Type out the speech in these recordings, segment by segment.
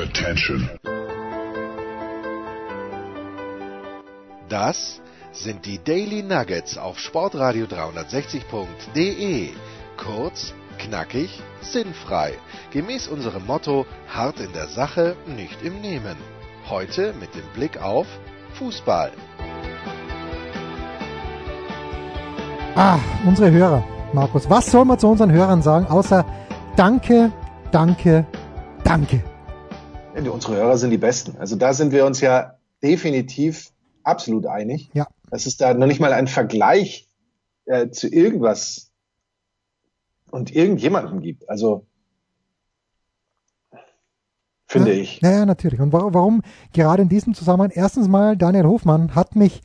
Attention. Das sind die Daily Nuggets auf Sportradio 360.de. Kurz, knackig, sinnfrei. Gemäß unserem Motto: hart in der Sache, nicht im Nehmen. Heute mit dem Blick auf Fußball. Ah, unsere Hörer, Markus. Was soll man zu unseren Hörern sagen, außer Danke, Danke, Danke? Unsere Hörer sind die Besten. Also da sind wir uns ja definitiv absolut einig. Ja. Dass es da noch nicht mal einen Vergleich äh, zu irgendwas und irgendjemandem gibt. Also finde ja, ich. Ja, ja, natürlich. Und warum, warum gerade in diesem Zusammenhang? Erstens mal, Daniel Hofmann hat mich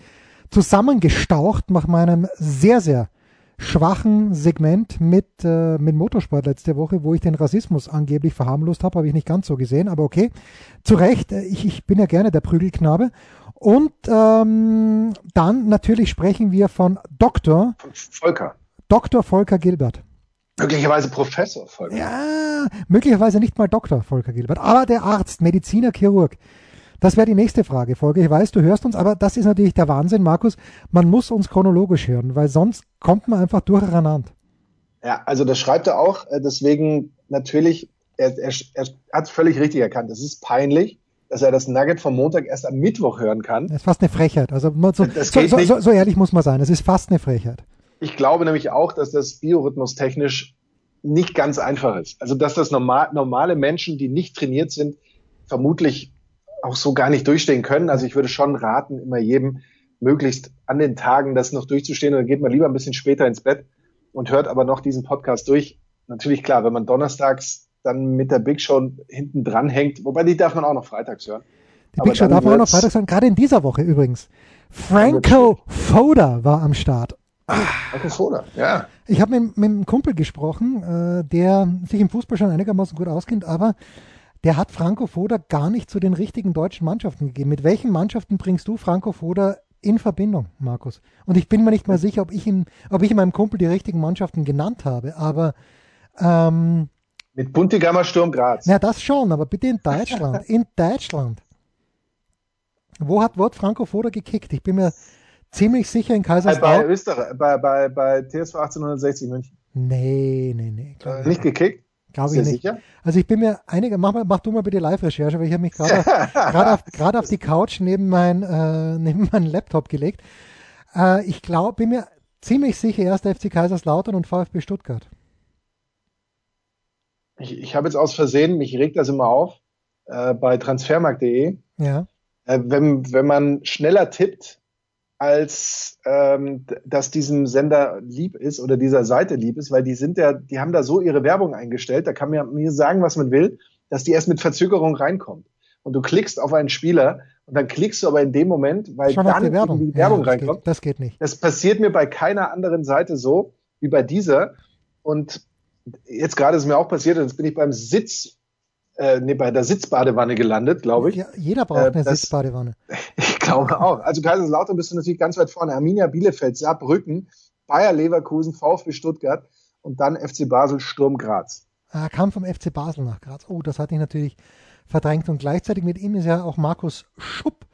zusammengestaucht nach meinem sehr, sehr schwachen Segment mit, äh, mit Motorsport letzte Woche, wo ich den Rassismus angeblich verharmlost habe, habe ich nicht ganz so gesehen, aber okay. Zu Recht, äh, ich, ich bin ja gerne der Prügelknabe. Und ähm, dann natürlich sprechen wir von Dr. Volker. Dr. Volker Gilbert. Möglicherweise Professor Volker. Ja, möglicherweise nicht mal Dr. Volker Gilbert, aber der Arzt, Mediziner, Chirurg. Das wäre die nächste Frage, Folge. Ich weiß, du hörst uns, aber das ist natürlich der Wahnsinn, Markus. Man muss uns chronologisch hören, weil sonst kommt man einfach durcheinander. Ja, also das schreibt er auch. Äh, deswegen natürlich, er, er, er hat völlig richtig erkannt. Es ist peinlich, dass er das Nugget vom Montag erst am Mittwoch hören kann. Das ist fast eine Frechheit. Also so, so, so, so, ehrlich muss man sein. Es ist fast eine Frechheit. Ich glaube nämlich auch, dass das Biorhythmus technisch nicht ganz einfach ist. Also dass das normal, normale Menschen, die nicht trainiert sind, vermutlich auch so gar nicht durchstehen können. Also ich würde schon raten, immer jedem möglichst an den Tagen das noch durchzustehen. Und dann geht man lieber ein bisschen später ins Bett und hört aber noch diesen Podcast durch. Natürlich klar, wenn man donnerstags dann mit der Big Show hinten dran hängt, wobei die darf man auch noch freitags hören. Die Big Show darf man auch noch freitags hören, gerade in dieser Woche übrigens. Franco Foda war am Start. Franco Foda, ja. Ich habe mit, mit einem Kumpel gesprochen, äh, der sich im Fußball schon einigermaßen gut auskennt, aber der hat Franco Foda gar nicht zu den richtigen deutschen Mannschaften gegeben. Mit welchen Mannschaften bringst du Franco Foda in Verbindung, Markus? Und ich bin mir nicht mal sicher, ob ich, ihm, ob ich meinem Kumpel die richtigen Mannschaften genannt habe, aber ähm, mit Buntigammer Sturm Graz. Na, das schon, aber bitte in Deutschland. in Deutschland. Wo hat Wort Franco Foda gekickt? Ich bin mir ziemlich sicher in Kaiserslautern. Bei Österreich, bei, bei, bei TSV 1860 München. Nee, nee, nee. Äh, nicht gekickt? Glaube ich nicht. Sicher? Also ich bin mir einige, mach, mal, mach du mal bitte Live-Recherche, weil ich habe mich gerade auf, auf, auf die Couch neben mein, äh, neben meinen Laptop gelegt. Äh, ich glaube, bin mir ziemlich sicher, erst FC Kaiserslautern und VfB Stuttgart. Ich, ich habe jetzt aus Versehen, mich regt das immer auf, äh, bei transfermarkt.de. Ja. Äh, wenn, wenn man schneller tippt, als ähm, dass diesem Sender lieb ist oder dieser Seite lieb ist, weil die sind ja, die haben da so ihre Werbung eingestellt, da kann man mir sagen, was man will, dass die erst mit Verzögerung reinkommt. Und du klickst auf einen Spieler und dann klickst du aber in dem Moment, weil Schon dann die Werbung, die Werbung ja, reinkommt. Geht, das geht nicht. Das passiert mir bei keiner anderen Seite so wie bei dieser. Und jetzt gerade ist mir auch passiert, jetzt bin ich beim Sitz äh, nee, bei der Sitzbadewanne gelandet, glaube ich. Ja, jeder braucht äh, eine das, Sitzbadewanne. Glaube auch. Also Kaiserslautern bist du natürlich ganz weit vorne. Arminia Bielefeld, Saarbrücken, Bayer Leverkusen, VfB Stuttgart und dann FC Basel, Sturm Graz. Er kam vom FC Basel nach Graz. Oh, das hatte ich natürlich verdrängt. Und gleichzeitig mit ihm ist ja auch Markus Schupp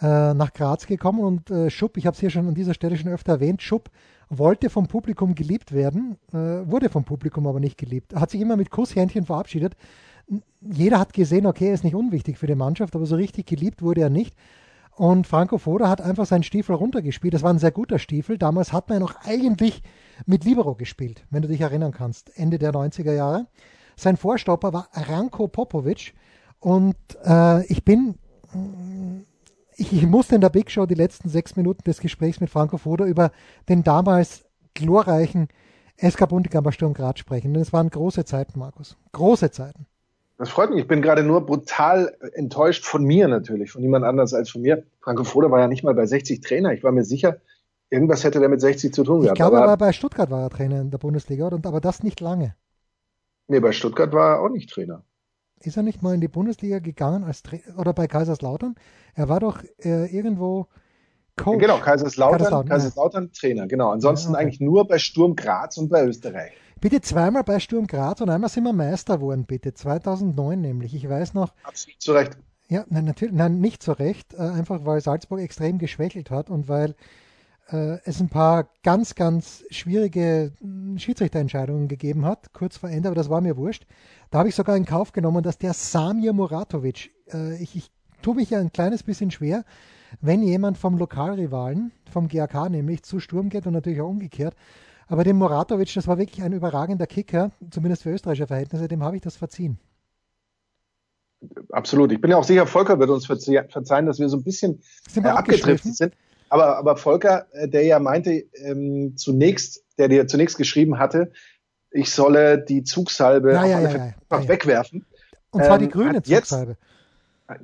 äh, nach Graz gekommen. Und äh, Schupp, ich habe es hier schon an dieser Stelle schon öfter erwähnt, Schupp wollte vom Publikum geliebt werden, äh, wurde vom Publikum aber nicht geliebt. Hat sich immer mit Kusshändchen verabschiedet. Jeder hat gesehen, okay, er ist nicht unwichtig für die Mannschaft, aber so richtig geliebt wurde er nicht. Und Franco Foda hat einfach seinen Stiefel runtergespielt. Das war ein sehr guter Stiefel. Damals hat man ja noch eigentlich mit Libero gespielt, wenn du dich erinnern kannst, Ende der 90er Jahre. Sein Vorstopper war Ranko Popovic. Und äh, ich bin, ich, ich musste in der Big Show die letzten sechs Minuten des Gesprächs mit Franco Foda über den damals glorreichen SK Bundegammer Sturm Graz sprechen. Denn es waren große Zeiten, Markus. Große Zeiten. Das freut mich. Ich bin gerade nur brutal enttäuscht von mir natürlich, von niemand anders als von mir. Franco Foda war ja nicht mal bei 60 Trainer. Ich war mir sicher, irgendwas hätte der mit 60 zu tun gehabt. Ich glaube, aber bei Stuttgart war er Trainer in der Bundesliga, und, aber das nicht lange. Nee, bei Stuttgart war er auch nicht Trainer. Ist er nicht mal in die Bundesliga gegangen als Tra oder bei Kaiserslautern? Er war doch äh, irgendwo Coach. Genau, Kaiserslautern, Kaiserslautern, Kaiserslautern. Trainer, genau. Ansonsten okay. eigentlich nur bei Sturm Graz und bei Österreich. Bitte zweimal bei Sturm Graz und einmal sind wir Meister geworden, bitte. 2009 nämlich. Ich weiß noch. Absolut zu Recht. Ja, nein, natürlich, nein, nicht zu Recht. Äh, einfach weil Salzburg extrem geschwächelt hat und weil äh, es ein paar ganz, ganz schwierige hm, Schiedsrichterentscheidungen gegeben hat, kurz vor Ende, aber das war mir wurscht. Da habe ich sogar in Kauf genommen, dass der Samir Muratovic, äh, ich, ich tue mich ja ein kleines bisschen schwer, wenn jemand vom Lokalrivalen, vom GAK nämlich, zu Sturm geht und natürlich auch umgekehrt. Aber dem Moratovic, das war wirklich ein überragender Kicker, zumindest für österreichische Verhältnisse, dem habe ich das verziehen. Absolut. Ich bin ja auch sicher, Volker wird uns verzeihen, dass wir so ein bisschen sind äh, abgedriftet sind. Aber, aber Volker, äh, der ja meinte, ähm, zunächst, der dir zunächst geschrieben hatte, ich solle die Zugsalbe ja, ja, ja, ja, wegwerfen. Und zwar die ähm, grüne Zugsalbe. Jetzt,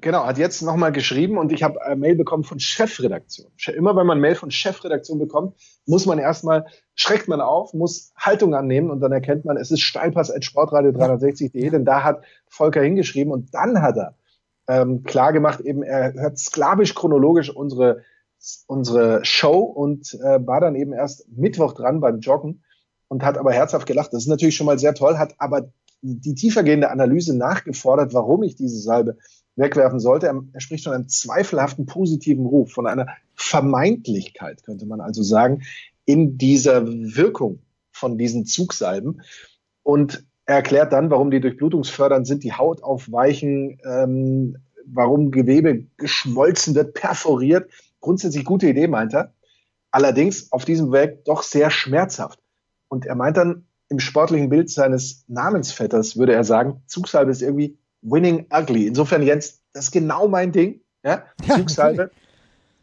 Genau, hat jetzt nochmal geschrieben und ich habe eine Mail bekommen von Chefredaktion. Immer wenn man Mail von Chefredaktion bekommt, muss man erstmal, schreckt man auf, muss Haltung annehmen und dann erkennt man, es ist Steilpass at sportradio360.de, denn da hat Volker hingeschrieben und dann hat er ähm, klar gemacht, eben er hört sklavisch chronologisch unsere, unsere Show und äh, war dann eben erst Mittwoch dran beim Joggen und hat aber herzhaft gelacht. Das ist natürlich schon mal sehr toll, hat aber die tiefergehende Analyse nachgefordert, warum ich diese Salbe wegwerfen sollte. Er, spricht von einem zweifelhaften positiven Ruf, von einer Vermeintlichkeit, könnte man also sagen, in dieser Wirkung von diesen Zugsalben. Und er erklärt dann, warum die durchblutungsfördernd sind, die Haut aufweichen, ähm, warum Gewebe geschmolzen wird, perforiert. Grundsätzlich gute Idee, meint er. Allerdings auf diesem Weg doch sehr schmerzhaft. Und er meint dann, im sportlichen Bild seines Namensvetters würde er sagen, Zugsalbe ist irgendwie Winning Ugly. Insofern, Jens, das ist genau mein Ding. Ja, Zugsalbe.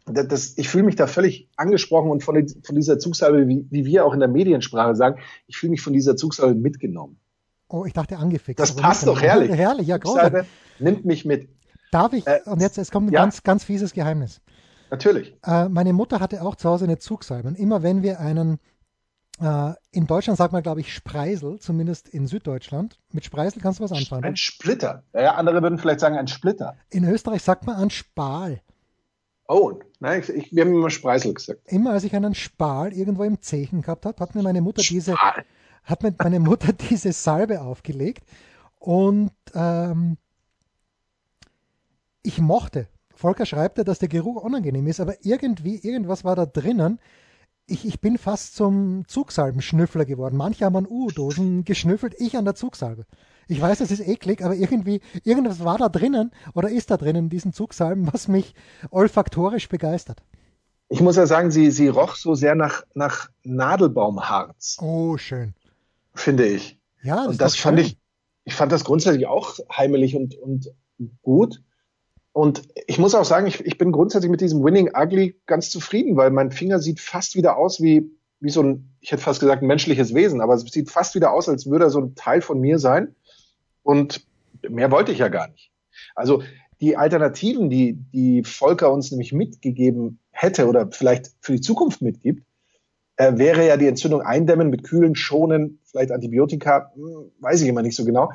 Das, das, ich fühle mich da völlig angesprochen und von, von dieser Zugsalbe, wie, wie, wir auch in der Mediensprache sagen, ich fühle mich von dieser Zugsalbe mitgenommen. Oh, ich dachte angefixt. Das passt doch herrlich. Herrlich, ja, großartig. nimmt mich mit. Darf ich? Äh, und jetzt, es kommt ein ja. ganz, ganz fieses Geheimnis. Natürlich. Äh, meine Mutter hatte auch zu Hause eine Zugsalbe. Und immer wenn wir einen in Deutschland sagt man, glaube ich, Spreisel, zumindest in Süddeutschland. Mit Spreisel kannst du was anfangen. Ein Splitter. Ja, andere würden vielleicht sagen ein Splitter. In Österreich sagt man ein Spal. Oh, nein, ich, ich, wir haben immer Spreisel gesagt. Immer als ich einen Spal irgendwo im Zechen gehabt habe, hat mir meine Mutter diese, hat mir meine Mutter diese Salbe aufgelegt und ähm, ich mochte. Volker schreibt ja, dass der Geruch unangenehm ist, aber irgendwie, irgendwas war da drinnen, ich, ich bin fast zum Zugsalbenschnüffler geworden. Manche haben an U-Dosen geschnüffelt, ich an der Zugsalbe. Ich weiß, das ist eklig, aber irgendwie, irgendwas war da drinnen oder ist da drinnen in diesen Zugsalben, was mich olfaktorisch begeistert. Ich muss ja sagen, sie, sie roch so sehr nach, nach Nadelbaumharz. Oh, schön. Finde ich. Ja, das und das fand schön. ich, ich fand das grundsätzlich auch heimelig und, und gut. Und ich muss auch sagen, ich, ich bin grundsätzlich mit diesem Winning Ugly ganz zufrieden, weil mein Finger sieht fast wieder aus wie, wie so ein, ich hätte fast gesagt, ein menschliches Wesen, aber es sieht fast wieder aus, als würde er so ein Teil von mir sein. Und mehr wollte ich ja gar nicht. Also die Alternativen, die, die Volker uns nämlich mitgegeben hätte oder vielleicht für die Zukunft mitgibt, äh, wäre ja die Entzündung eindämmen mit kühlen, schonen, vielleicht Antibiotika, hm, weiß ich immer nicht so genau.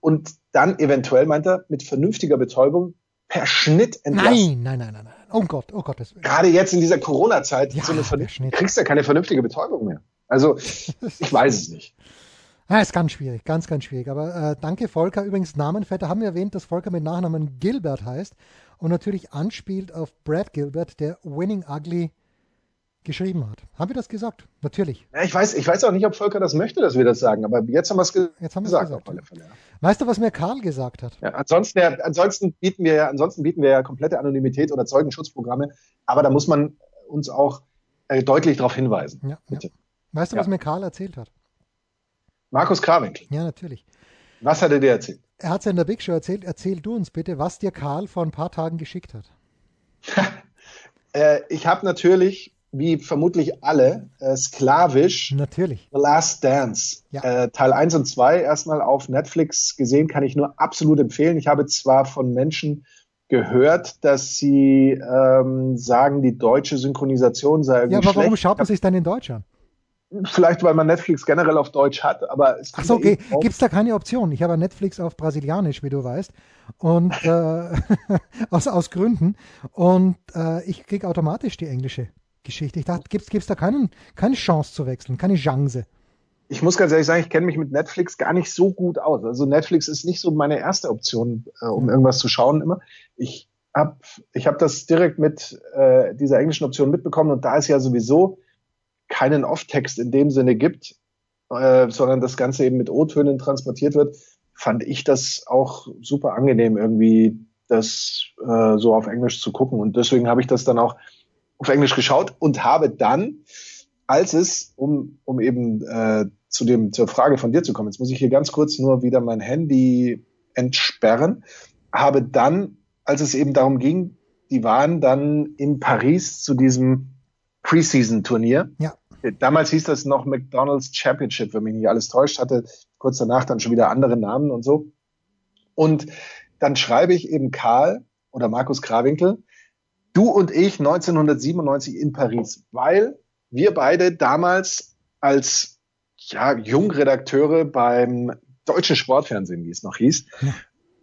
Und dann eventuell, meint er, mit vernünftiger Betäubung per Schnitt entlassen. Nein, nein, nein, nein, nein. Oh Gott, oh Gott. Gerade jetzt in dieser Corona-Zeit ja, so kriegst du ja keine vernünftige Betäubung mehr. Also, ich weiß es nicht. Ja, ist ganz schwierig, ganz, ganz schwierig. Aber äh, danke, Volker. Übrigens, Namenvetter haben wir erwähnt, dass Volker mit Nachnamen Gilbert heißt und natürlich anspielt auf Brad Gilbert, der Winning Ugly geschrieben hat. Haben wir das gesagt? Natürlich. Ja, ich, weiß, ich weiß auch nicht, ob Volker das möchte, dass wir das sagen, aber jetzt haben wir es ge jetzt haben gesagt. gesagt ja. Weißt du, was mir Karl gesagt hat? Ja, ansonsten, ja, ansonsten, bieten wir ja, ansonsten bieten wir ja komplette Anonymität oder Zeugenschutzprogramme, aber da muss man uns auch äh, deutlich darauf hinweisen. Ja, bitte. Weißt du, was mir Karl erzählt hat? Markus Krawinkel. Ja, natürlich. Was hat er dir erzählt? Er hat es in der Big Show erzählt. Erzähl du uns bitte, was dir Karl vor ein paar Tagen geschickt hat. äh, ich habe natürlich wie vermutlich alle, äh, sklavisch. Natürlich. The Last Dance. Ja. Äh, Teil 1 und 2 erstmal auf Netflix gesehen, kann ich nur absolut empfehlen. Ich habe zwar von Menschen gehört, dass sie ähm, sagen, die deutsche Synchronisation sei irgendwie Ja, aber warum schaut man sich dann in Deutsch an? Vielleicht, weil man Netflix generell auf Deutsch hat, aber es Ach so, okay. Gibt es da keine Option? Ich habe Netflix auf Brasilianisch, wie du weißt, und äh, aus, aus Gründen. Und äh, ich kriege automatisch die englische Geschichte. Ich dachte, gibt es da keinen, keine Chance zu wechseln, keine Chance? ich muss ganz ehrlich sagen, ich kenne mich mit Netflix gar nicht so gut aus. Also Netflix ist nicht so meine erste Option, äh, um irgendwas zu schauen immer. Ich habe ich hab das direkt mit äh, dieser englischen Option mitbekommen und da es ja sowieso keinen Off-Text in dem Sinne gibt, äh, sondern das Ganze eben mit O-Tönen transportiert wird, fand ich das auch super angenehm, irgendwie das äh, so auf Englisch zu gucken. Und deswegen habe ich das dann auch auf Englisch geschaut und habe dann, als es, um, um eben äh, zu dem, zur Frage von dir zu kommen, jetzt muss ich hier ganz kurz nur wieder mein Handy entsperren, habe dann als es eben darum ging, die waren dann in Paris zu diesem Preseason-Turnier. Ja. Damals hieß das noch McDonald's Championship, wenn mich nicht alles täuscht, hatte kurz danach dann schon wieder andere Namen und so. Und dann schreibe ich eben Karl oder Markus Krawinkel, du und ich 1997 in Paris, weil wir beide damals als ja, Jungredakteure beim deutschen Sportfernsehen, wie es noch hieß, ja.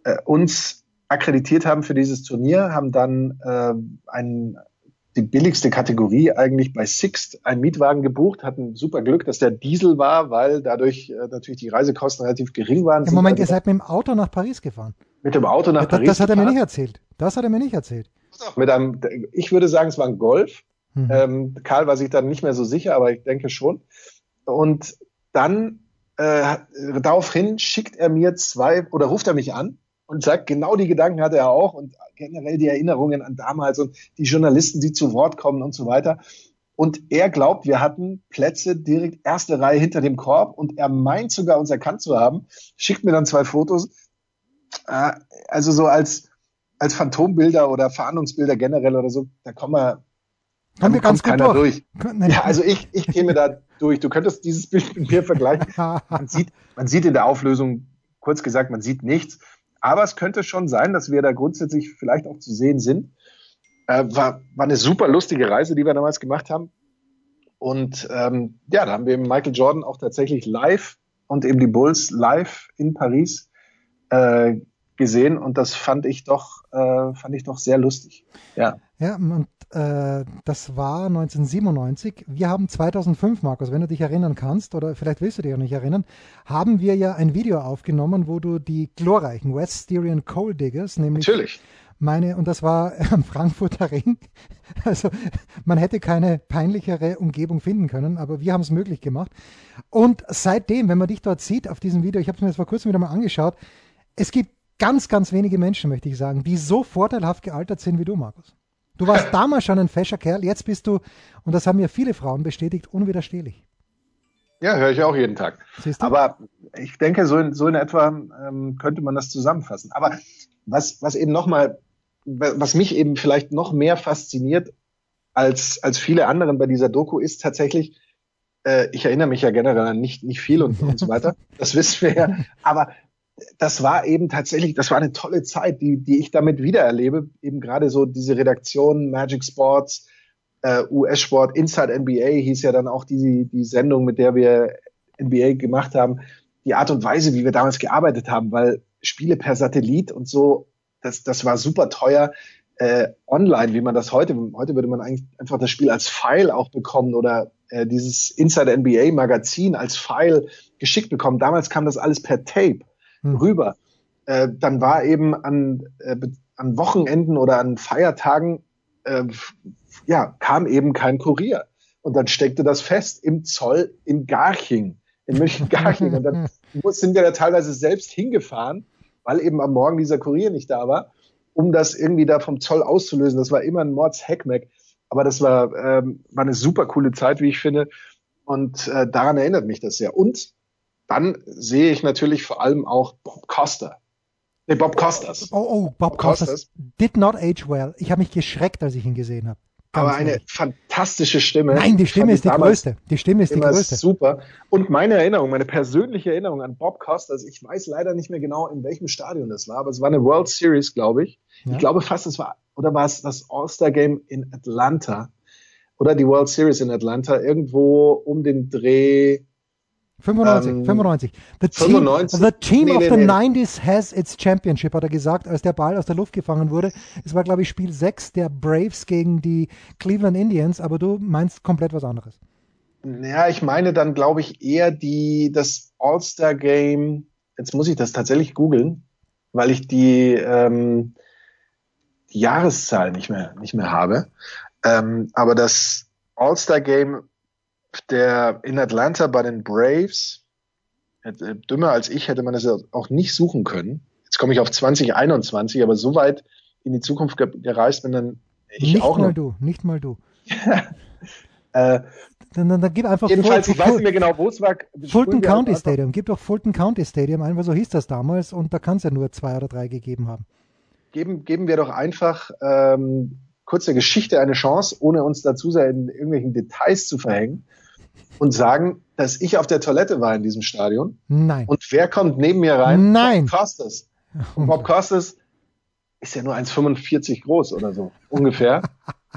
äh, uns akkreditiert haben für dieses Turnier, haben dann äh, ein, die billigste Kategorie eigentlich bei Sixt einen Mietwagen gebucht, hatten super Glück, dass der Diesel war, weil dadurch äh, natürlich die Reisekosten relativ gering waren. Im Moment, also ihr seid mit dem Auto nach Paris gefahren. Mit dem Auto nach das, Paris. Das hat er mir nicht erzählt. Das hat er mir nicht erzählt. Mit einem, ich würde sagen, es war ein Golf. Mhm. Ähm, Karl war sich dann nicht mehr so sicher, aber ich denke schon. Und dann äh, daraufhin schickt er mir zwei oder ruft er mich an und sagt, genau die Gedanken hatte er auch und generell die Erinnerungen an damals und die Journalisten, die zu Wort kommen und so weiter. Und er glaubt, wir hatten Plätze direkt erste Reihe hinter dem Korb und er meint sogar uns erkannt zu haben, schickt mir dann zwei Fotos, äh, also so als, als Phantombilder oder Fahndungsbilder generell oder so, da kommen wir, Kommen wir ganz keiner durch. durch. Ja, also ich, ich käme da durch. Du könntest dieses Bild mit mir vergleichen. Man sieht, man sieht in der Auflösung, kurz gesagt, man sieht nichts. Aber es könnte schon sein, dass wir da grundsätzlich vielleicht auch zu sehen sind. Äh, war, war eine super lustige Reise, die wir damals gemacht haben. Und ähm, ja, da haben wir eben Michael Jordan auch tatsächlich live und eben die Bulls live in Paris äh, gesehen und das fand ich doch äh, fand ich doch sehr lustig. Ja. Ja, und äh, das war 1997. Wir haben 2005, Markus, wenn du dich erinnern kannst, oder vielleicht willst du dich auch nicht erinnern, haben wir ja ein Video aufgenommen, wo du die glorreichen West Styrian Coal Diggers, nämlich Natürlich. meine, und das war am Frankfurter Ring. Also man hätte keine peinlichere Umgebung finden können, aber wir haben es möglich gemacht. Und seitdem, wenn man dich dort sieht auf diesem Video, ich habe es mir jetzt vor kurzem wieder mal angeschaut, es gibt ganz, ganz wenige Menschen, möchte ich sagen, die so vorteilhaft gealtert sind wie du, Markus. Du warst damals schon ein fescher Kerl, jetzt bist du, und das haben ja viele Frauen bestätigt, unwiderstehlich. Ja, höre ich auch jeden Tag. Aber ich denke, so in, so in etwa ähm, könnte man das zusammenfassen. Aber was, was eben nochmal, was mich eben vielleicht noch mehr fasziniert als, als viele anderen bei dieser Doku ist tatsächlich, äh, ich erinnere mich ja generell an nicht, nicht viel und, und so weiter. Das wissen wir ja. Aber das war eben tatsächlich, das war eine tolle Zeit, die, die ich damit wiedererlebe. Eben gerade so diese Redaktion Magic Sports, äh, US-Sport, Inside NBA hieß ja dann auch die, die Sendung, mit der wir NBA gemacht haben. Die Art und Weise, wie wir damals gearbeitet haben, weil Spiele per Satellit und so, das, das war super teuer. Äh, online, wie man das heute, heute würde man eigentlich einfach das Spiel als File auch bekommen oder äh, dieses Inside NBA Magazin als File geschickt bekommen. Damals kam das alles per Tape hm. rüber. Äh, dann war eben an, äh, an Wochenenden oder an Feiertagen, äh, ja, kam eben kein Kurier. Und dann steckte das fest im Zoll in Garching, in München-Garching. Und dann sind wir da teilweise selbst hingefahren, weil eben am Morgen dieser Kurier nicht da war, um das irgendwie da vom Zoll auszulösen. Das war immer ein Mords-Heckmeck. Aber das war, ähm, war eine super coole Zeit, wie ich finde. Und äh, daran erinnert mich das sehr. Und dann sehe ich natürlich vor allem auch Bob Coster. Nee, Bob Costas. Oh, oh, Bob, Bob Costas. Costas. Did not age well. Ich habe mich geschreckt, als ich ihn gesehen habe. Aber eine ehrlich. fantastische Stimme. Nein, die Stimme ist die größte. Die Stimme ist die größte. Super. Und meine Erinnerung, meine persönliche Erinnerung an Bob Costas, ich weiß leider nicht mehr genau, in welchem Stadion das war, aber es war eine World Series, glaube ich. Ja. Ich glaube fast, es war, oder war es das All-Star Game in Atlanta? Oder die World Series in Atlanta, irgendwo um den Dreh 95, ähm, 95. The 95? Team, the team nee, of nee, the nee. 90s has its championship, hat er gesagt, als der Ball aus der Luft gefangen wurde. Es war, glaube ich, Spiel 6 der Braves gegen die Cleveland Indians, aber du meinst komplett was anderes. Ja, ich meine dann, glaube ich, eher die, das All-Star-Game. Jetzt muss ich das tatsächlich googeln, weil ich die, ähm, die Jahreszahl nicht mehr, nicht mehr habe. Ähm, aber das All-Star-Game der in Atlanta bei den Braves, dümmer als ich hätte man das auch nicht suchen können. Jetzt komme ich auf 2021, aber so weit in die Zukunft gereist bin dann ich nicht auch mal noch. du, nicht mal du. äh, Dann, dann, dann gib einfach jedenfalls, Ful- ich weiß nicht mehr genau, wo es war. Fulton County Stadium. Gib doch Fulton County Stadium ein, weil so hieß das damals und da kann es ja nur zwei oder drei gegeben haben. Geben, geben wir doch einfach ähm, kurz der Geschichte eine Chance, ohne uns dazu in irgendwelchen Details zu verhängen und sagen, dass ich auf der Toilette war in diesem Stadion. Nein. Und wer kommt neben mir rein? Nein. Bob Costas. Und Bob Costas ist ja nur 1,45 groß oder so, ungefähr.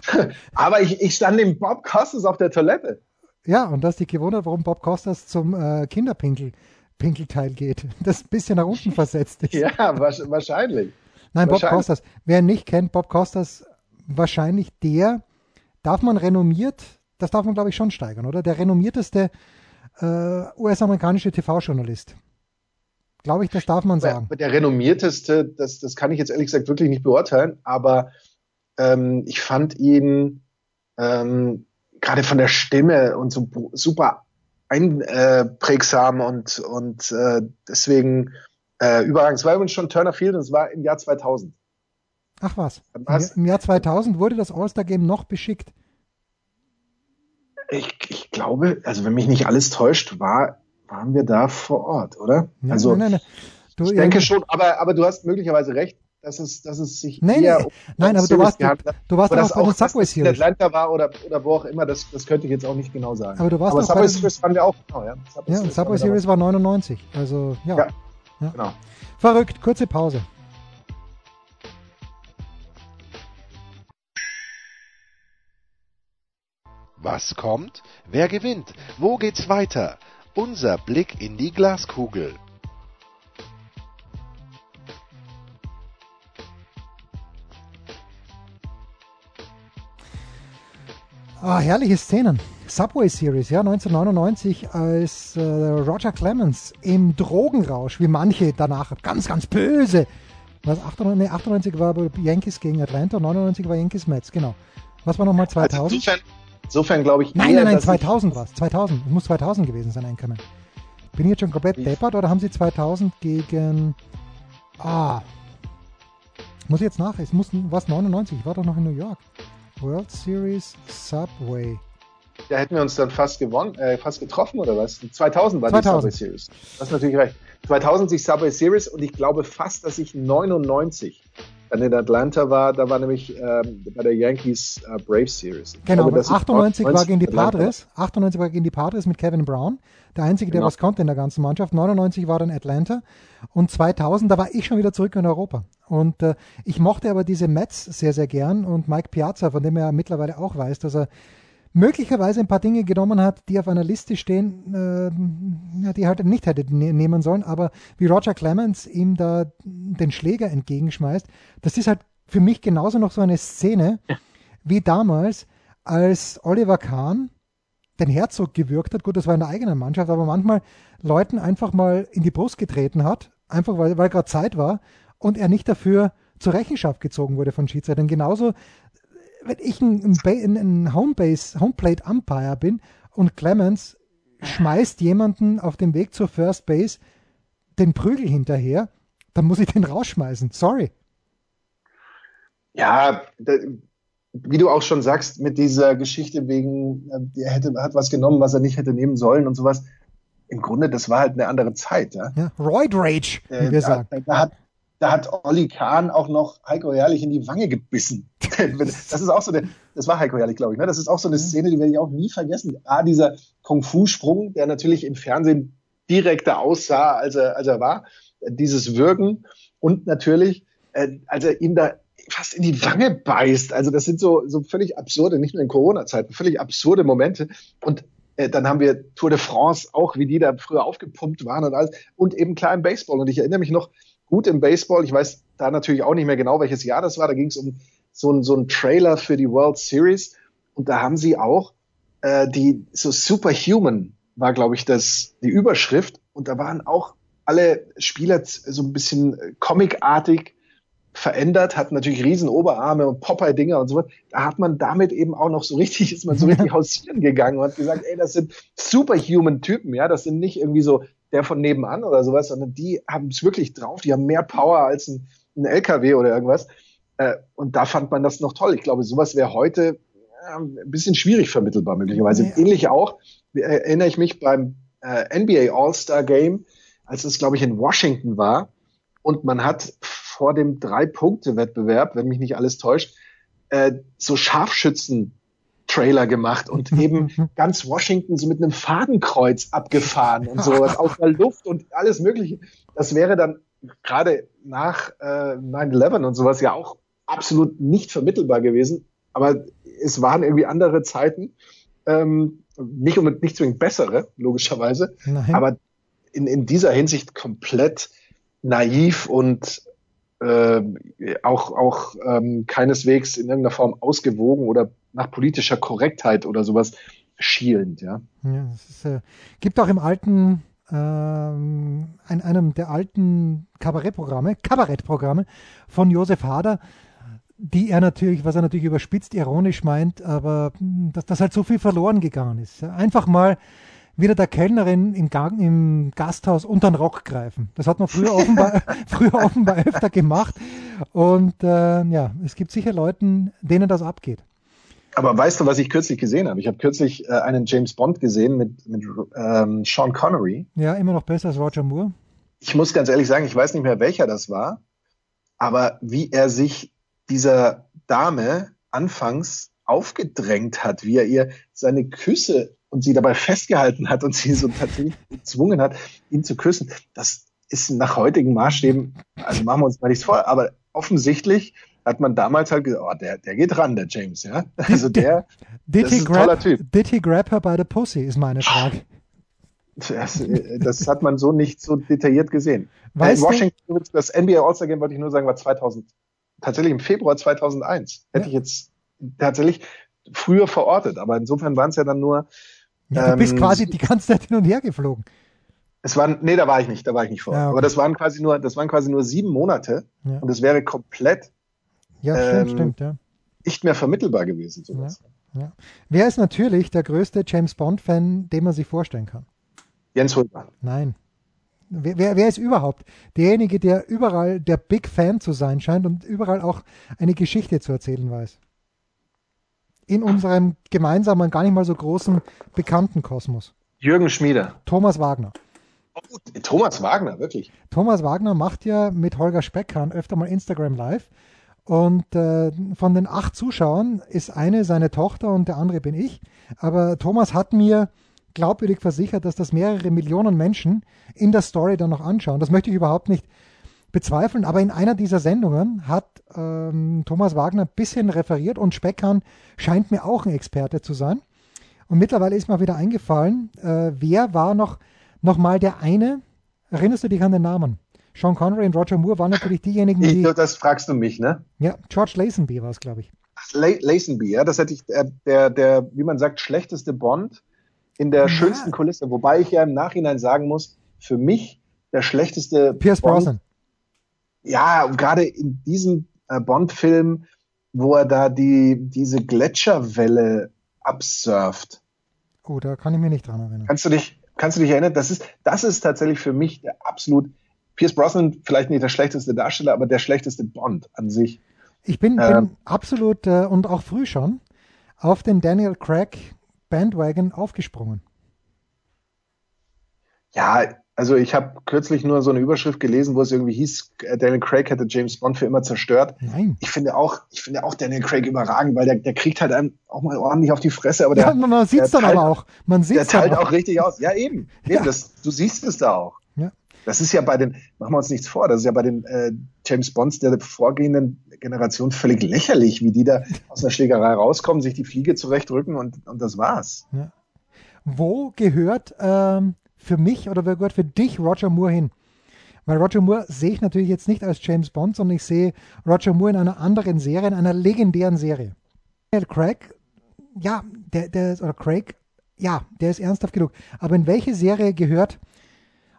Aber ich, ich stand neben Bob Costas auf der Toilette. Ja, und das ist die gewundert, warum Bob Costas zum äh, Kinderpinkel Pinkelteil geht, das ein bisschen nach unten versetzt ist. Ja, wahrsch- wahrscheinlich. Nein, Bob. Costas. Wer nicht kennt, Bob Costas, wahrscheinlich der, darf man renommiert, das darf man glaube ich schon steigern, oder? Der renommierteste äh, US-amerikanische TV-Journalist. Glaube ich, das darf man sagen. Der, der renommierteste, das, das kann ich jetzt ehrlich gesagt wirklich nicht beurteilen, aber ähm, ich fand ihn ähm, gerade von der Stimme und so super einprägsam und, und äh, deswegen äh, überragend. Es war übrigens schon Turner Field und es war im Jahr 2000. Ach was. Im, Was? Im Jahr 2000 wurde das All-Star-Game noch beschickt. Ich, ich glaube, also wenn mich nicht alles täuscht, war, waren wir da vor Ort, oder? Ja, also nein, nein, nein. Du, ich ja, denke schon, aber, aber du hast möglicherweise recht, dass es, dass es sich Nee, eher nee, um nein, aber du Series warst, du, hat. du warst auch bei den Subway das in Series. Atlanta war oder, oder wo auch immer, das, das könnte ich jetzt auch nicht genau sagen. Aber du warst Aber auch Subway Series waren wir auch, genau, ja. Subway Ja, und Series Subway Series war 99. Also, ja. Ja. ja. Genau. Verrückt, kurze Pause. Was kommt? Wer gewinnt? Wo geht's weiter? Unser Blick in die Glaskugel. Ah, herrliche Szenen. Subway Series, ja, 1999, als äh, Roger Clemens im Drogenrausch, wie manche danach ganz, ganz böse. Was, 98, nee, 98 war Yankees gegen Atlanta, 99 war Yankees Mets, genau. Was war nochmal 2000? Also insofern, glaube ich nein, eher, nein, nein, dass 2000 war es. 2000. Es muss 2000 gewesen sein, Einkommen. Bin ich jetzt schon komplett deppert oder haben sie 2000 gegen. Ah. Muss ich jetzt nach? Es muss was 99. Ich war doch noch in New York. World Series Subway. Da hätten wir uns dann fast gewonnen, äh, fast getroffen oder was? 2000 war 2000. die Subway Series. Du hast natürlich recht. 2000 sich Subway Series und ich glaube fast, dass ich 99 dann in Atlanta war. Da war nämlich ähm, bei der Yankees äh, Brave Series. Ich Genau, glaube, aber dass ich 98 war 90 gegen die Atlanta. Padres. 98 war gegen die Padres mit Kevin Brown. Der einzige, der Genau. was konnte in der ganzen Mannschaft. 99 war dann Atlanta. Und 2000, da war ich schon wieder zurück in Europa. Und äh, ich mochte aber diese Mets sehr, sehr gern. Und Mike Piazza, von dem er mittlerweile auch weiß, dass er möglicherweise ein paar Dinge genommen hat, die auf einer Liste stehen, äh, ja, die er halt nicht hätte ne nehmen sollen. Aber wie Roger Clemens ihm da den Schläger entgegenschmeißt, das ist halt für mich genauso noch so eine Szene wie damals, als Oliver Kahn den Herzog gewürgt hat. Gut, das war in der eigenen Mannschaft, aber manchmal Leuten einfach mal in die Brust getreten hat, einfach weil, weil gerade Zeit war und er nicht dafür zur Rechenschaft gezogen wurde von Schiedsrichtern. Genauso, wenn ich ein, ein, ein, Homebase, Homeplate Umpire bin und Clemens schmeißt jemanden auf dem Weg zur First Base den Prügel hinterher, dann muss ich den rausschmeißen. Sorry. Ja, da, wie du auch schon sagst, mit dieser Geschichte wegen, äh, er hätte, hat was genommen, was er nicht hätte nehmen sollen und sowas. Im Grunde, das war halt eine andere Zeit. Ja? Ja, Roid Rage, wie Äh, wir da, sagen. da, da hat, da hat Olli Kahn auch noch Heiko Herrlich in die Wange gebissen. Das ist auch so eine, das war Heiko Herrlich, glaube ich. Ne? Das ist auch so eine Szene, die werde ich auch nie vergessen. Ah, dieser Kung-Fu-Sprung, der natürlich im Fernsehen direkter aussah, als er, als er war. Dieses Würgen und natürlich, äh, als er ihm da fast in die Wange beißt. Also das sind so, so völlig absurde, nicht nur in Corona-Zeiten, völlig absurde Momente. Und äh, dann haben wir Tour de France, auch wie die da früher aufgepumpt waren und alles. Und eben klar im Baseball. Und ich erinnere mich noch gut im Baseball. Ich weiß da natürlich auch nicht mehr genau, welches Jahr das war. Da ging es um so ein, so ein Trailer für die World Series. Und da haben sie auch äh, die so Superhuman war, glaube ich, das die Überschrift. Und da waren auch alle Spieler so ein bisschen comicartig verändert, hat natürlich riesen Oberarme und Popeye-Dinger und so was. Da hat man damit eben auch noch so richtig, ist man so richtig hausieren gegangen und hat gesagt, ey, das sind Superhuman-Typen, ja, das sind nicht irgendwie so der von nebenan oder sowas, sondern die haben es wirklich drauf, die haben mehr Power als ein, ein LKW oder irgendwas. Äh, und da fand man das noch toll. Ich glaube, sowas wäre heute äh, ein bisschen schwierig vermittelbar möglicherweise. Ja. Ähnlich auch, äh, erinnere ich mich beim äh, NBA All-Star Game, als es, glaube ich, in Washington war. Und man hat vor dem Drei-Punkte-Wettbewerb, wenn mich nicht alles täuscht, äh, so Scharfschützen-Trailer gemacht und eben ganz Washington so mit einem Fadenkreuz abgefahren und sowas aus der Luft und alles Mögliche. Das wäre dann gerade nach äh, 9-11 und sowas ja auch absolut nicht vermittelbar gewesen. Aber es waren irgendwie andere Zeiten. Ähm, nicht unbedingt nicht zwingend bessere, logischerweise. Nein. Aber in, in dieser Hinsicht komplett naiv und äh, auch, auch ähm, keineswegs in irgendeiner Form ausgewogen oder nach politischer Korrektheit oder sowas schielend, ja. Es ist, äh, gibt auch im alten, ähm, in einem der alten Kabarettprogramme, Kabarettprogramme von Josef Hader, die er natürlich, was er natürlich überspitzt, ironisch meint, aber hm, dass das halt so viel verloren gegangen ist. Einfach mal wieder der Kellnerin im, Gang, im Gasthaus unter den Rock greifen. Das hat man früher offenbar, früher offenbar öfter gemacht. Und äh, ja, es gibt sicher Leuten, denen das abgeht. Aber weißt du, was ich kürzlich gesehen habe? Ich habe kürzlich äh, einen James Bond gesehen mit, mit ähm, Sean Connery. Ja, immer noch besser als Roger Moore. Ich muss ganz ehrlich sagen, ich weiß nicht mehr, welcher das war, aber wie er sich dieser Dame anfangs aufgedrängt hat, wie er ihr seine Küsse und sie dabei festgehalten hat und sie so tatsächlich gezwungen hat, ihn zu küssen. Das ist nach heutigen Maßstäben, also machen wir uns mal nichts vor, aber offensichtlich hat man damals halt gesagt, oh, der, der geht ran, der James, ja. Also der, did das ist ein grab, toller Typ. Did he grab her by the pussy, ist meine Frage. Das, das hat man so nicht so detailliert gesehen. Weißt Washington, du? das NBA All-Star Game, wollte ich nur sagen, war 2000, tatsächlich im Februar 2001. Hätte ja. ich jetzt tatsächlich früher verortet, aber insofern waren es ja dann nur ja, du bist ähm, quasi die ganze Zeit hin und her geflogen. Es waren, nee, da war ich nicht, da war ich nicht vor. Ja, okay. Aber das waren quasi nur, das waren quasi nur sieben Monate ja. und es wäre komplett ja, stimmt, ähm, stimmt, ja. nicht mehr vermittelbar gewesen. Sowas. Ja. Wer ist natürlich der größte James Bond-Fan, den man sich vorstellen kann? Jens Hultmann. Nein. Wer, wer, wer ist überhaupt derjenige, der überall der Big Fan zu sein scheint und überall auch eine Geschichte zu erzählen weiß? In unserem gemeinsamen, gar nicht mal so großen bekannten Kosmos? Jürgen Schmieder. Thomas Wagner. Oh, Thomas Wagner, wirklich. Thomas Wagner macht ja mit Holger Speckhahn öfter mal Instagram Live. Und äh, von den acht Zuschauern ist eine seine Tochter und der andere bin ich. Aber Thomas hat mir glaubwürdig versichert, dass das mehrere Millionen Menschen in der Story dann noch anschauen. Das möchte ich überhaupt nicht bezweifeln, aber in einer dieser Sendungen hat ähm, Thomas Wagner ein bisschen referiert und Speckhahn scheint mir auch ein Experte zu sein. Und mittlerweile ist mir wieder eingefallen, äh, wer war noch, noch mal der eine, erinnerst du dich an den Namen? Sean Connery und Roger Moore waren natürlich diejenigen, die... Ich, das fragst du mich, ne? Ja, George Lazenby war es, glaube ich. Lazenby, ja, das hätte ich, der, der, der, wie man sagt, schlechteste Bond in der ja. schönsten Kulisse. Wobei ich ja im Nachhinein sagen muss, für mich der schlechteste Pierce Bond, Brosnan ja, gerade in diesem äh, Bond-Film, wo er da die, diese Gletscherwelle absurft. Oh, da kann ich mich nicht dran erinnern. Kannst du dich, kannst du dich erinnern? Das ist, das ist tatsächlich für mich der absolut, Pierce Brosnan vielleicht nicht der schlechteste Darsteller, aber der schlechteste Bond an sich. Ich bin, äh, bin absolut äh, und auch früh schon auf den Daniel Craig Bandwagon aufgesprungen. Ja, also ich habe kürzlich nur so eine Überschrift gelesen, wo es irgendwie hieß, äh, Daniel Craig hätte James Bond für immer zerstört. Nein. Ich finde auch, ich finde auch Daniel Craig überragend, weil der, der kriegt halt einem auch mal ordentlich auf die Fresse. Aber der, ja, man sieht es dann aber auch. Man sieht's der teilt auch. auch richtig aus. Ja, eben. eben ja. Das, du siehst es da auch. Ja. Das ist ja bei den, machen wir uns nichts vor, das ist ja bei den äh, James Bonds der vorgehenden Generation völlig lächerlich, wie die da aus einer Schlägerei rauskommen, sich die Fliege zurechtrücken und, und das war's. Ja. Wo gehört ähm, für mich oder wer gehört für dich Roger Moore hin? Weil Roger Moore sehe ich natürlich jetzt nicht als James Bond, sondern ich sehe Roger Moore in einer anderen Serie, in einer legendären Serie. Daniel Craig ja, der, der ist, oder Craig, ja, der ist ernsthaft genug. Aber in welche Serie gehört,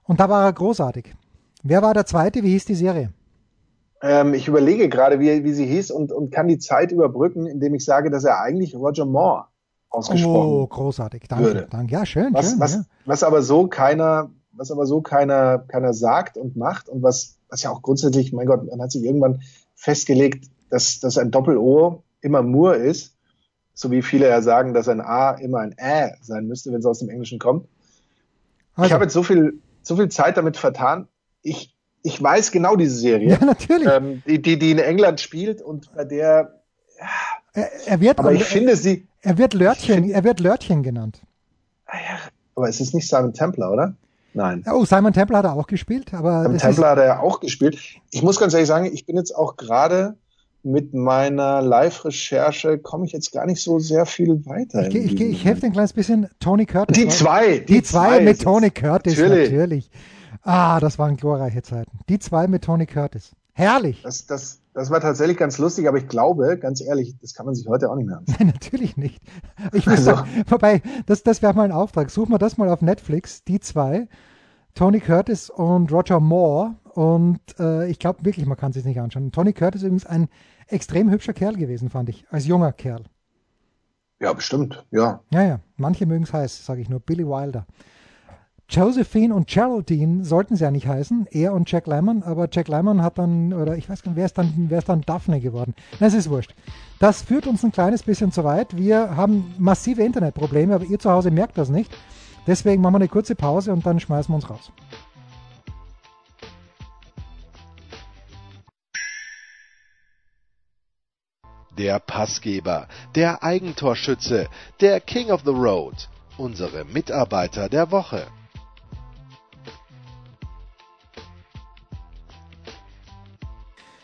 und da war er großartig. Wer war der zweite? Wie hieß die Serie? Ähm, ich überlege gerade, wie, wie sie hieß und, und kann die Zeit überbrücken, indem ich sage, dass er eigentlich Roger Moore ausgesprochen Oh, großartig. Danke, würde. danke. Ja, schön, was, schön. was, ja. was aber so keiner, was aber so keiner, keiner sagt und macht und was, was ja auch grundsätzlich, mein Gott, man hat sich irgendwann festgelegt, dass, dass ein Doppel-O immer Moore ist, so wie viele ja sagen, dass ein A immer ein Ä sein müsste, wenn es aus dem Englischen kommt. Also, Ich habe jetzt so viel, so viel Zeit damit vertan. Ich, ich weiß genau diese Serie, ja, natürlich. ähm, die, die, die in England spielt und bei der, er, er, wird, aber ich finde sie, er wird Lörtchen, er wird Lörtchen genannt. aber es ist nicht Simon Templar, oder? Nein. Oh, Simon Templar hat er auch gespielt, aber Simon das Templar hat er ja auch gespielt. Ich muss ganz ehrlich sagen, ich bin jetzt auch gerade mit meiner Live-Recherche komme ich jetzt gar nicht so sehr viel weiter. ich, ich, ich, ich helfe dir ein kleines bisschen. Tony Curtis. Die zwei, Die, zwei mit ist es. Tony Curtis, Natürlich. natürlich. Ah, das waren glorreiche Zeiten. Die zwei mit Tony Curtis. Herrlich. Das, das, das war tatsächlich ganz lustig, aber ich glaube, ganz ehrlich, das kann man sich heute auch nicht mehr ansehen. Nein, natürlich nicht. Ich muss Also- sagen, wobei, das, das wäre mal ein Auftrag. Such mal das mal auf Netflix, die zwei, Tony Curtis und Roger Moore. Und äh, ich glaube wirklich, man kann es sich nicht anschauen. Tony Curtis ist übrigens ein extrem hübscher Kerl gewesen, fand ich, als junger Kerl. Ja, bestimmt, ja. Ja, ja, manche mögen es heiß, sage ich nur. Billy Wilder. Josephine und Geraldine sollten sie ja nicht heißen, er und Jack Lemmon, aber Jack Lemmon hat dann, oder ich weiß gar nicht, wer ist dann, wer ist dann Daphne geworden? Das ist wurscht. Das führt uns ein kleines bisschen zu weit. Wir haben massive Internetprobleme, aber ihr zu Hause merkt das nicht. Deswegen machen wir eine kurze Pause und dann schmeißen wir uns raus. Der Passgeber, der Eigentorschütze, der King of the Road, unsere Mitarbeiter der Woche.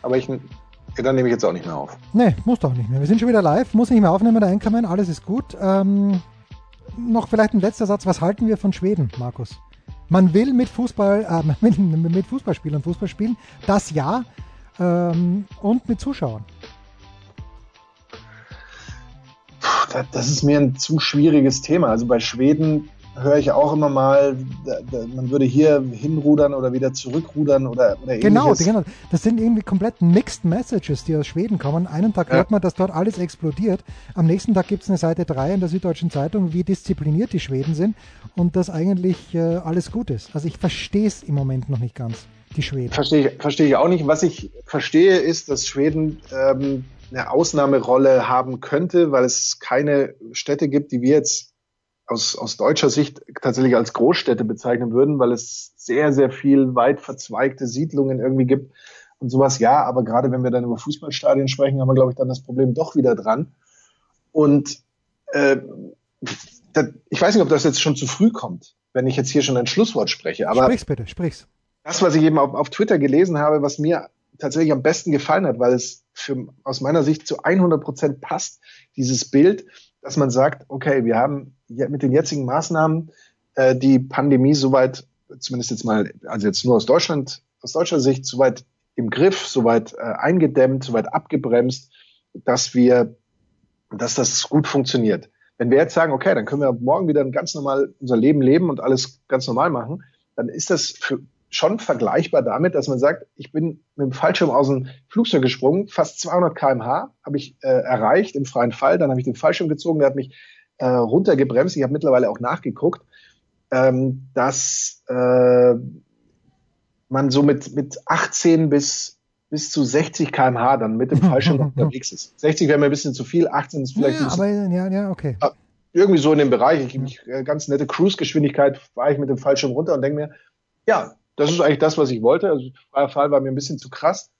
Aber ich, dann nehme ich jetzt auch nicht mehr auf. Nee, muss doch nicht mehr. Wir sind schon wieder live, muss nicht mehr aufnehmen, der Einkommen, alles ist gut. Ähm, noch vielleicht ein letzter Satz. Was halten wir von Schweden, Markus? Man will mit Fußball, äh, mit, mit Fußballspielern Fußball spielen, das ja, ähm, und mit Zuschauern. Das ist mir ein zu schwieriges Thema. Also bei Schweden höre ich auch immer mal, da, da, man würde hier hinrudern oder wieder zurückrudern oder, oder Genau, ähnliches. genau. Das sind irgendwie komplett mixed messages, die aus Schweden kommen. Einen Tag Ja. hört man, dass dort alles explodiert. Am nächsten Tag gibt es eine Seite 3 in der Süddeutschen Zeitung, wie diszipliniert die Schweden sind und dass eigentlich äh, alles gut ist. Also ich verstehe es im Moment noch nicht ganz, die Schweden. Verstehe ich, verstehe ich auch nicht. Was ich verstehe, ist, dass Schweden ähm, eine Ausnahmerolle haben könnte, weil es keine Städte gibt, die wir jetzt aus, aus deutscher Sicht tatsächlich als Großstädte bezeichnen würden, weil es sehr, sehr viel weit verzweigte Siedlungen irgendwie gibt und sowas. Ja, aber gerade wenn wir dann über Fußballstadien sprechen, haben wir, glaube ich, dann das Problem doch wieder dran. Und äh, das, ich weiß nicht, ob das jetzt schon zu früh kommt, wenn ich jetzt hier schon ein Schlusswort spreche. Aber sprich's bitte, sprich's. das, was ich eben auf, auf Twitter gelesen habe, was mir tatsächlich am besten gefallen hat, weil es für, aus meiner Sicht zu 100 Prozent passt, dieses Bild, dass man sagt, okay, wir haben mit den jetzigen Maßnahmen äh, die Pandemie soweit, zumindest jetzt mal, also jetzt nur aus Deutschland, aus deutscher Sicht, soweit im Griff, soweit äh, eingedämmt, soweit abgebremst, dass wir, dass das gut funktioniert. Wenn wir jetzt sagen, okay, dann können wir morgen wieder ganz normal unser Leben leben und alles ganz normal machen, dann ist das für, schon vergleichbar damit, dass man sagt, ich bin mit dem Fallschirm aus dem Flugzeug gesprungen, fast 200 km/h habe ich äh, erreicht im freien Fall, dann habe ich den Fallschirm gezogen, der hat mich äh, runtergebremst. Ich habe mittlerweile auch nachgeguckt, ähm, dass äh, man so mit, mit 18 bis bis zu 60 km/h dann mit dem Fallschirm unterwegs ist. 60 wäre mir ein bisschen zu viel, 18 ist vielleicht ein Ja, bisschen aber ja, ja, okay. irgendwie so in dem Bereich, ich, ich, äh, ganz nette Cruise-Geschwindigkeit, fahre ich mit dem Fallschirm runter und denke mir, ja, das ist eigentlich das, was ich wollte. Also freier Fall war mir ein bisschen zu krass.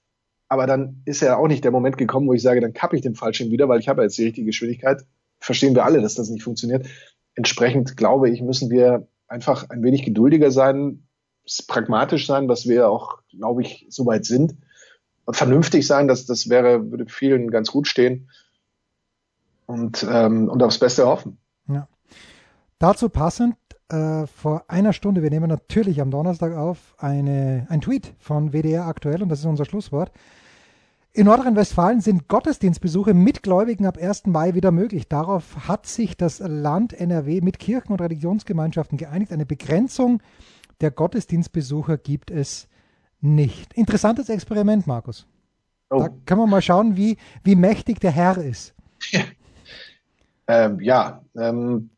Aber dann ist ja auch nicht der Moment gekommen, wo ich sage, dann kappe ich den Fallschirm wieder, weil ich habe ja jetzt die richtige Geschwindigkeit. Verstehen wir alle, dass das nicht funktioniert. Entsprechend glaube ich, müssen wir einfach ein wenig geduldiger sein, pragmatisch sein, was wir auch, glaube ich, soweit sind. Und vernünftig sein, das, das wäre, würde vielen ganz gut stehen. Und, ähm, und aufs Beste hoffen. Dazu passend, äh, vor einer Stunde, wir nehmen natürlich am Donnerstag auf, eine, ein Tweet von WDR aktuell und das ist unser Schlusswort. In Nordrhein-Westfalen sind Gottesdienstbesuche mit Gläubigen ab 1. Mai wieder möglich. Darauf hat sich das Land NRW mit Kirchen und Religionsgemeinschaften geeinigt. Eine Begrenzung der Gottesdienstbesucher gibt es nicht. Interessantes Experiment, Markus. Oh. Da können wir mal schauen, wie, wie mächtig der Herr ist. Ja, ähm, ja ähm,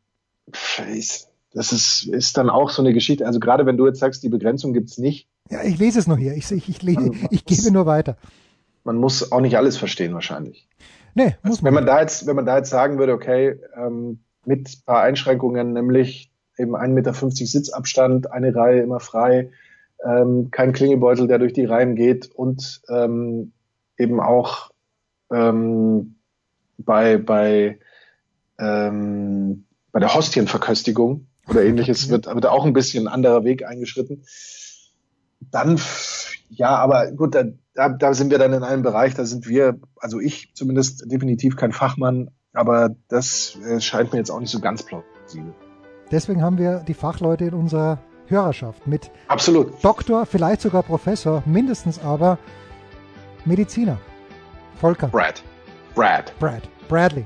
das ist, ist dann auch so eine Geschichte. Also gerade wenn du jetzt sagst, die Begrenzung gibt es nicht. Ja, ich lese es nur hier. Ich, ich, ich, lese, ich gebe nur weiter. Man muss auch nicht alles verstehen wahrscheinlich. Nee, muss also, man. Wenn man da jetzt, wenn man da jetzt sagen würde, okay, ähm, mit ein paar Einschränkungen, nämlich eben 1,50 Meter Sitzabstand, eine Reihe immer frei, ähm, kein Klingelbeutel, der durch die Reihen geht und ähm, eben auch ähm, bei, bei, ähm, bei der Hostienverköstigung oder ähnliches wird, wird auch ein bisschen ein anderer Weg eingeschritten. Dann, ja, aber gut, da, da, da sind wir dann in einem Bereich, da sind wir, also ich zumindest definitiv kein Fachmann, aber das äh, scheint mir jetzt auch nicht so ganz plausibel. Deswegen haben wir die Fachleute in unserer Hörerschaft mit Absolut. Doktor, vielleicht sogar Professor, mindestens aber Mediziner. Volker. Brad. Brad. Brad. Bradley.